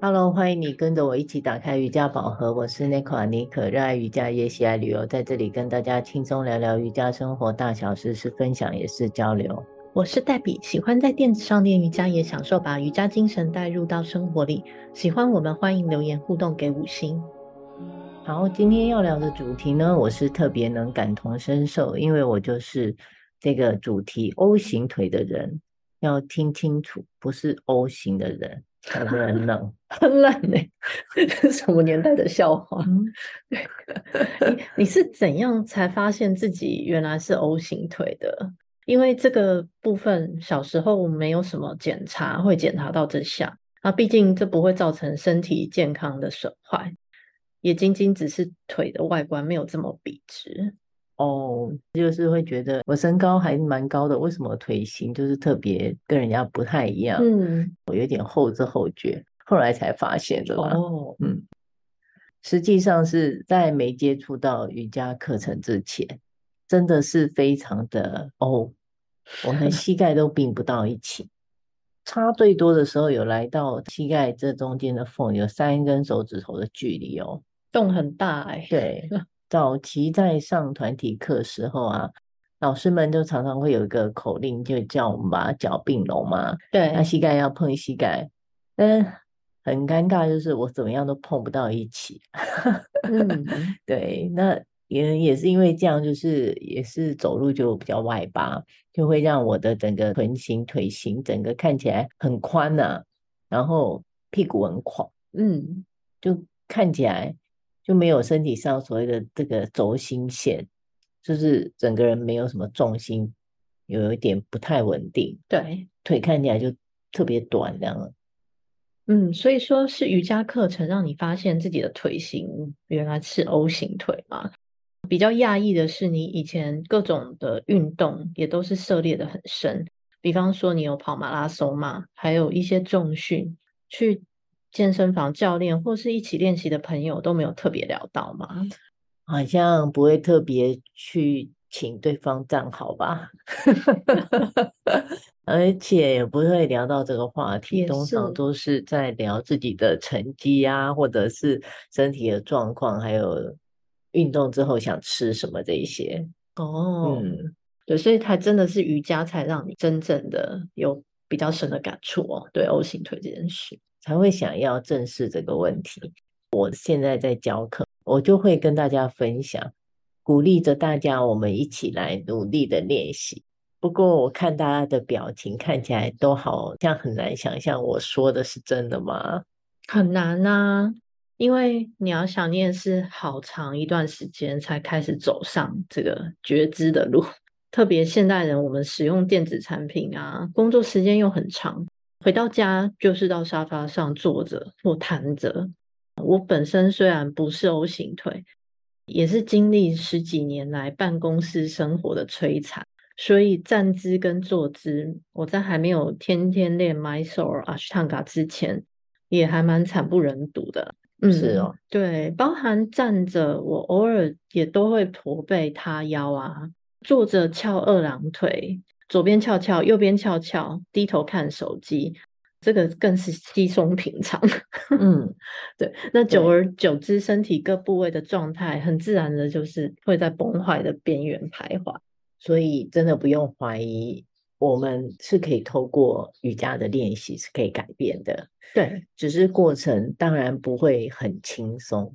Hello，欢迎你跟着我一起打开瑜伽宝盒。我是 Nico 妮可，热爱瑜伽也喜爱旅游，在这里跟大家轻松聊聊瑜伽生活大小事，是分享也是交流。我是黛比，喜欢在垫子上练瑜伽，也享受把瑜伽精神带入到生活里。喜欢我们，欢迎留言互动给五星。好，今天要聊的主题呢，我是特别能感同身受，因为我就是这个主题 O 型腿的人，要听清楚，不是 O 型的人。很冷，很冷呢，什么年代的笑话？嗯、你你是怎样才发现自己原来是 O 型腿的？因为这个部分小时候没有什么检查会检查到这项，啊，毕竟这不会造成身体健康的损坏，也仅仅只是腿的外观没有这么笔直。哦，就是会觉得我身高还蛮高的，为什么腿型就是特别跟人家不太一样？嗯，我有点后知后觉，后来才发现的吧。哦，嗯，实际上是在没接触到瑜伽课程之前，真的是非常的哦，我们膝盖都并不到一起，差最多的时候有来到膝盖这中间的缝有三根手指头的距离哦，洞很大哎、欸。对。早期在上团体课时候啊，老师们就常常会有一个口令，就叫我们把脚并拢嘛。对，那膝盖要碰膝盖，但很尴尬，就是我怎么样都碰不到一起。嗯，对，那也也是因为这样，就是也是走路就比较外八，就会让我的整个臀型、腿型整个看起来很宽呐、啊，然后屁股很垮，嗯，就看起来。就没有身体上所谓的这个轴心线，就是整个人没有什么重心，有一点不太稳定。对，腿看起来就特别短，这样。嗯，所以说是瑜伽课程让你发现自己的腿型原来是 O 型腿嘛？比较讶异的是，你以前各种的运动也都是涉猎的很深，比方说你有跑马拉松嘛，还有一些重训去。健身房教练或是一起练习的朋友都没有特别聊到吗？好像不会特别去请对方站好吧，而且也不会聊到这个话题，通常都是在聊自己的成绩啊，或者是身体的状况，还有运动之后想吃什么这一些。哦，嗯，对，所以它真的是瑜伽才让你真正的有比较深的感触哦，对 O 型腿这件事。才会想要正视这个问题。我现在在教课，我就会跟大家分享，鼓励着大家，我们一起来努力的练习。不过我看大家的表情看起来都好像很难想象，我说的是真的吗？很难啊，因为你要想念是好长一段时间才开始走上这个觉知的路。特别现代人，我们使用电子产品啊，工作时间又很长。回到家就是到沙发上坐着或瘫着。我本身虽然不是 O 型腿，也是经历十几年来办公室生活的摧残，所以站姿跟坐姿，我在还没有天天练 Mysore Ashtanga 之前，也还蛮惨不忍睹的。嗯，是哦，对，包含站着，我偶尔也都会驼背、塌腰啊，坐着翘二郎腿。左边翘翘，右边翘翘，低头看手机，这个更是稀松平常。嗯，对。那久而久之，身体各部位的状态，很自然的就是会在崩坏的边缘徘徊。所以，真的不用怀疑，我们是可以透过瑜伽的练习是可以改变的。对，只是过程当然不会很轻松。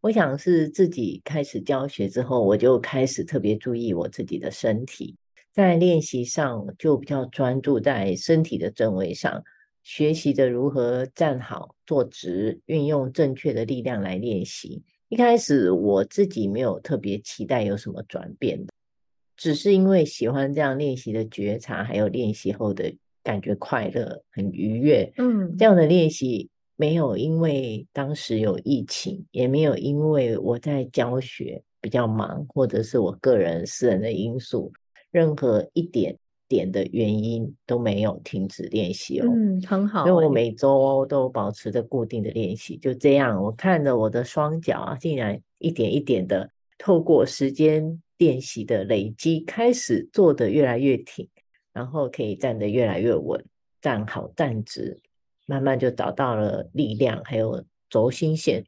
我想是自己开始教学之后，我就开始特别注意我自己的身体。在练习上就比较专注在身体的正位上，学习着如何站好、坐直，运用正确的力量来练习。一开始我自己没有特别期待有什么转变，只是因为喜欢这样练习的觉察，还有练习后的感觉快乐、很愉悦。嗯，这样的练习没有因为当时有疫情，也没有因为我在教学比较忙，或者是我个人私人的因素。任何一点点的原因都没有停止练习哦，嗯，很好，因为我每周都保持着固定的练习，就这样，我看着我的双脚啊，竟然一点一点的透过时间练习的累积，开始坐得越来越挺，然后可以站得越来越稳，站好站直，慢慢就找到了力量，还有轴心线。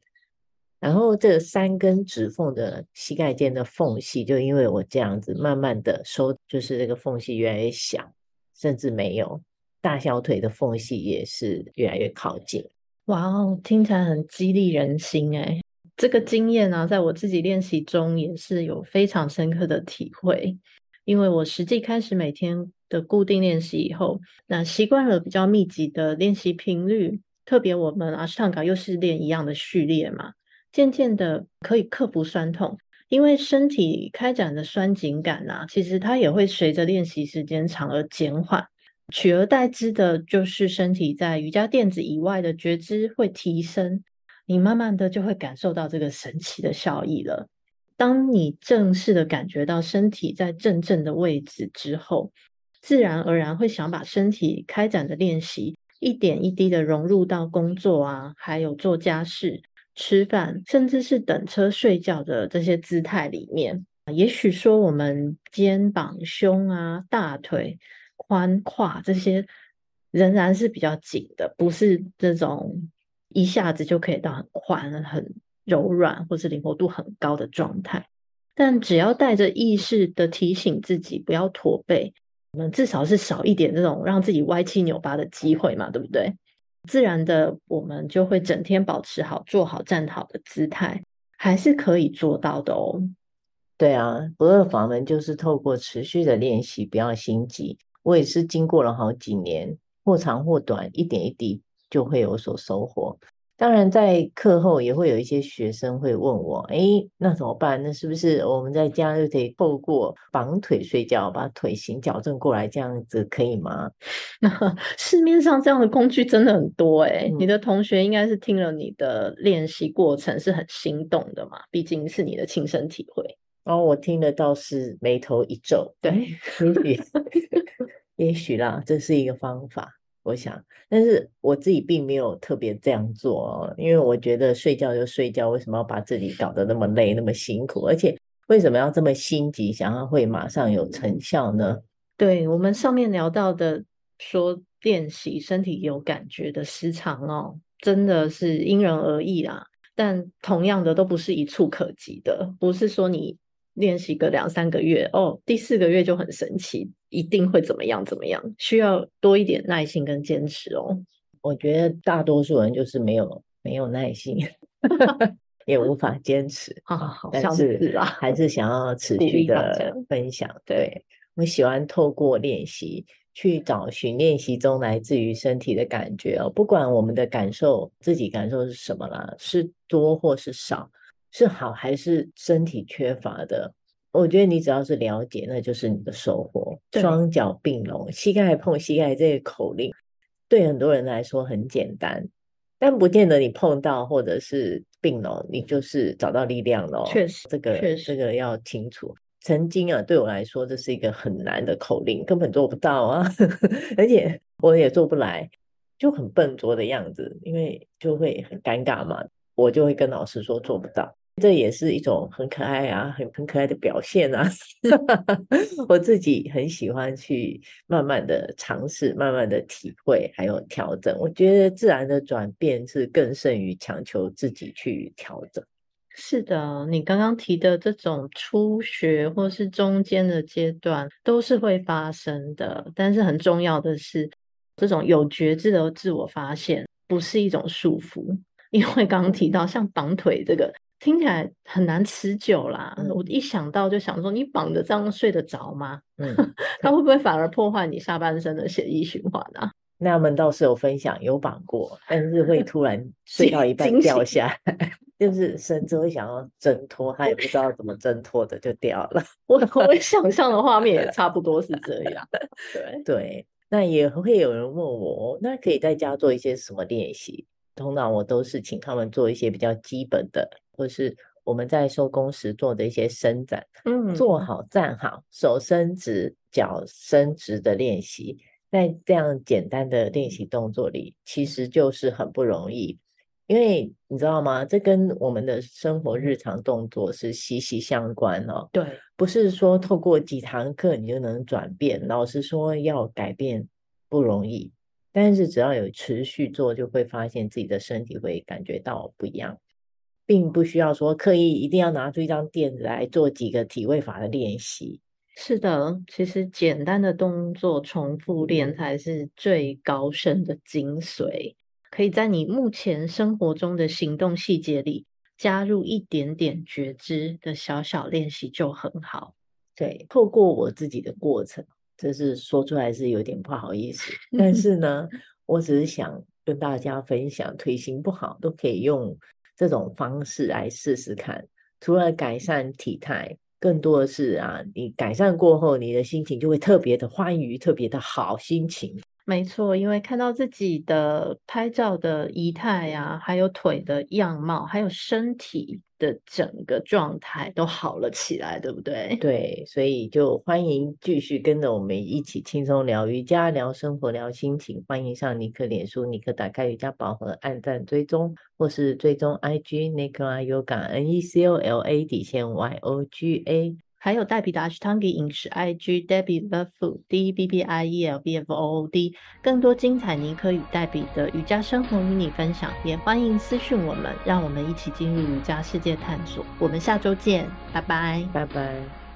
然后这三根指缝的膝盖间的缝隙，就因为我这样子慢慢的收，就是这个缝隙越来越小，甚至没有。大小腿的缝隙也是越来越靠近。哇哦，听起来很激励人心诶。这个经验呢、啊，在我自己练习中也是有非常深刻的体会。因为我实际开始每天的固定练习以后，那习惯了比较密集的练习频率，特别我们阿斯汤加又是练一样的序列嘛。渐渐的可以克服酸痛，因为身体开展的酸紧感啊，其实它也会随着练习时间长而减缓，取而代之的就是身体在瑜伽垫子以外的觉知会提升，你慢慢的就会感受到这个神奇的效益了。当你正式的感觉到身体在正正的位置之后，自然而然会想把身体开展的练习一点一滴的融入到工作啊，还有做家事。吃饭，甚至是等车睡觉的这些姿态里面，也许说我们肩膀、胸啊、大腿、髋胯这些仍然是比较紧的，不是这种一下子就可以到很宽、很柔软或是灵活度很高的状态。但只要带着意识的提醒自己不要驼背，我们至少是少一点这种让自己歪七扭八的机会嘛，对不对？自然的，我们就会整天保持好、做好、站好的姿态，还是可以做到的哦。对啊，不二法门就是透过持续的练习，不要心急。我也是经过了好几年，或长或短，一点一滴就会有所收获。当然，在课后也会有一些学生会问我：“哎，那怎么办？那是不是我们在家就可以透过绑腿睡觉，把腿型矫正过来，这样子可以吗？” 市面上这样的工具真的很多哎，嗯，你的同学应该是听了你的练习过程是很心动的嘛？毕竟是你的亲身体会。哦，我听的倒是眉头一皱。对，也许，也许啦，这是一个方法。我想，但是我自己并没有特别这样做哦，因为我觉得睡觉就睡觉，为什么要把自己搞得那么累、那么辛苦？而且为什么要这么心急，想要会马上有成效呢？对，我们上面聊到的，说练习身体有感觉的时长哦，真的是因人而异啦。但同样的，都不是一触可及的，不是说你。练习个两三个月哦，第四个月就很神奇，一定会怎么样怎么样？需要多一点耐心跟坚持哦。我觉得大多数人就是没有没有耐心，也无法坚持啊。好像是啊，还是想要持续的分享。对，我喜欢透过练习去找寻练习中来自于身体的感觉哦，不管我们的感受自己感受是什么啦，是多或是少。是好还是身体缺乏的？我觉得你只要是了解，那就是你的收获。双脚并拢，膝盖碰膝盖，这个口令对很多人来说很简单，但不见得你碰到或者是并拢，你就是找到力量了。确实，这个确实这个要清楚。曾经啊，对我来说，这是一个很难的口令，根本做不到啊，而且我也做不来，就很笨拙的样子，因为就会很尴尬嘛。我就会跟老师说做不到，这也是一种很可爱啊，很很可爱的表现啊。我自己很喜欢去慢慢的尝试，慢慢的体会，还有调整。我觉得自然的转变是更胜于强求自己去调整。是的，你刚刚提的这种初学或是中间的阶段都是会发生的，但是很重要的是，这种有觉知的自我发现不是一种束缚。因为刚刚提到像绑腿这个听起来很难持久啦，嗯、我一想到就想说，你绑着这样睡得着吗？嗯，它会不会反而破坏你下半身的血液循环啊？那他们倒是有分享，有绑过，但是会突然 睡到一半掉下来，就是甚至会想要挣脱，他也不知道怎么挣脱的就掉了。我我想象的画面也差不多是这样。对对，那也会有人问我，那可以在家做一些什么练习？通常我都是请他们做一些比较基本的，或是我们在收工时做的一些伸展，嗯，坐好站好，手伸直，脚伸直的练习，在这样简单的练习动作里，其实就是很不容易，因为你知道吗？这跟我们的生活日常动作是息息相关哦。对，不是说透过几堂课你就能转变，老实说要改变不容易。但是只要有持续做，就会发现自己的身体会感觉到不一样，并不需要说刻意一定要拿出一张垫子来做几个体位法的练习。是的，其实简单的动作重复练才是最高深的精髓，可以在你目前生活中的行动细节里加入一点点觉知的小小练习就很好。对，透过我自己的过程。这是说出来是有点不好意思，但是呢，我只是想跟大家分享，腿型不好都可以用这种方式来试试看。除了改善体态，更多的是啊，你改善过后，你的心情就会特别的欢愉，特别的好心情。没错，因为看到自己的拍照的仪态呀，还有腿的样貌，还有身体的整个状态都好了起来，对不对？对，所以就欢迎继续跟着我们一起轻松聊瑜伽、聊生活、聊心情。欢迎上尼克脸书，尼克打开瑜伽宝盒，按赞追踪，或是追踪 IG Nick Yoga N E C O L A 底线 Y O G A。还有黛比的 Ashtanga 饮食 IG Debbie Love Food D B B I E L B F O O D，更多精彩尼可与黛比的瑜伽生活与你分享，也欢迎私讯我们，让我们一起进入瑜伽世界探索。我们下周见，拜拜，拜拜。